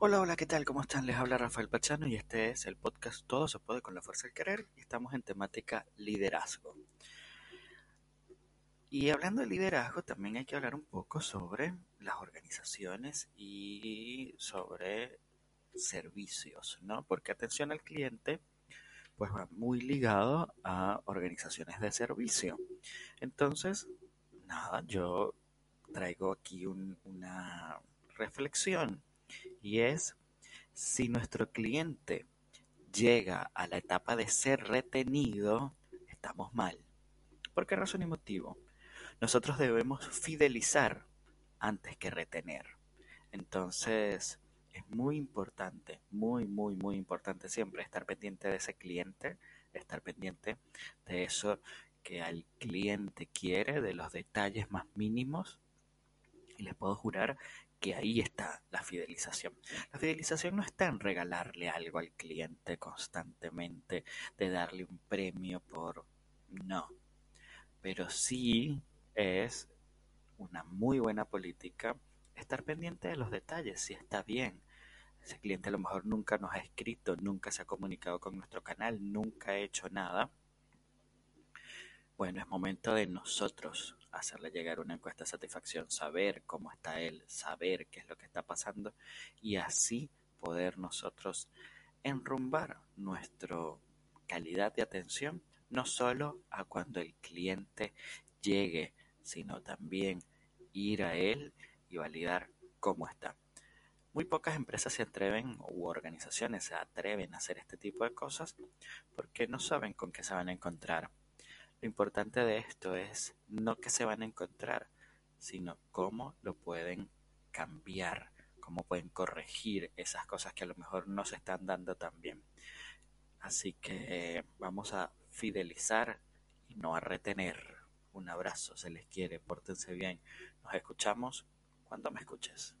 Hola, hola, ¿qué tal? ¿Cómo están? Les habla Rafael Pachano y este es el podcast Todo se puede con la fuerza del querer y estamos en temática liderazgo. Y hablando de liderazgo, también hay que hablar un poco sobre las organizaciones y sobre servicios, ¿no? Porque atención al cliente, pues va muy ligado a organizaciones de servicio. Entonces, nada, yo traigo aquí una reflexión y es si nuestro cliente llega a la etapa de ser retenido, estamos mal. ¿Por qué razón y motivo? Nosotros debemos fidelizar antes que retener. Entonces, es muy importante, muy, muy, muy importante siempre estar pendiente de ese cliente, estar pendiente de eso que al cliente quiere, de los detalles más mínimos. Y les puedo jurar que ahí está la fidelización. La fidelización no está en regalarle algo al cliente constantemente, de darle un premio por... No, pero sí es una muy buena política estar pendiente de los detalles, si está bien. Ese cliente a lo mejor nunca nos ha escrito, nunca se ha comunicado con nuestro canal, nunca ha hecho nada. Bueno, es momento de nosotros hacerle llegar una encuesta de satisfacción, saber cómo está él, saber qué es lo que está pasando y así poder nosotros enrumbar nuestra calidad de atención no solo a cuando el cliente llegue, sino también ir a él y validar cómo está. Muy pocas empresas se atreven u organizaciones se atreven a hacer este tipo de cosas porque no saben con qué se van a encontrar lo importante de esto es no que se van a encontrar, sino cómo lo pueden cambiar, cómo pueden corregir esas cosas que a lo mejor no se están dando tan bien. Así que vamos a fidelizar y no a retener. Un abrazo, se les quiere, pórtense bien. Nos escuchamos cuando me escuches.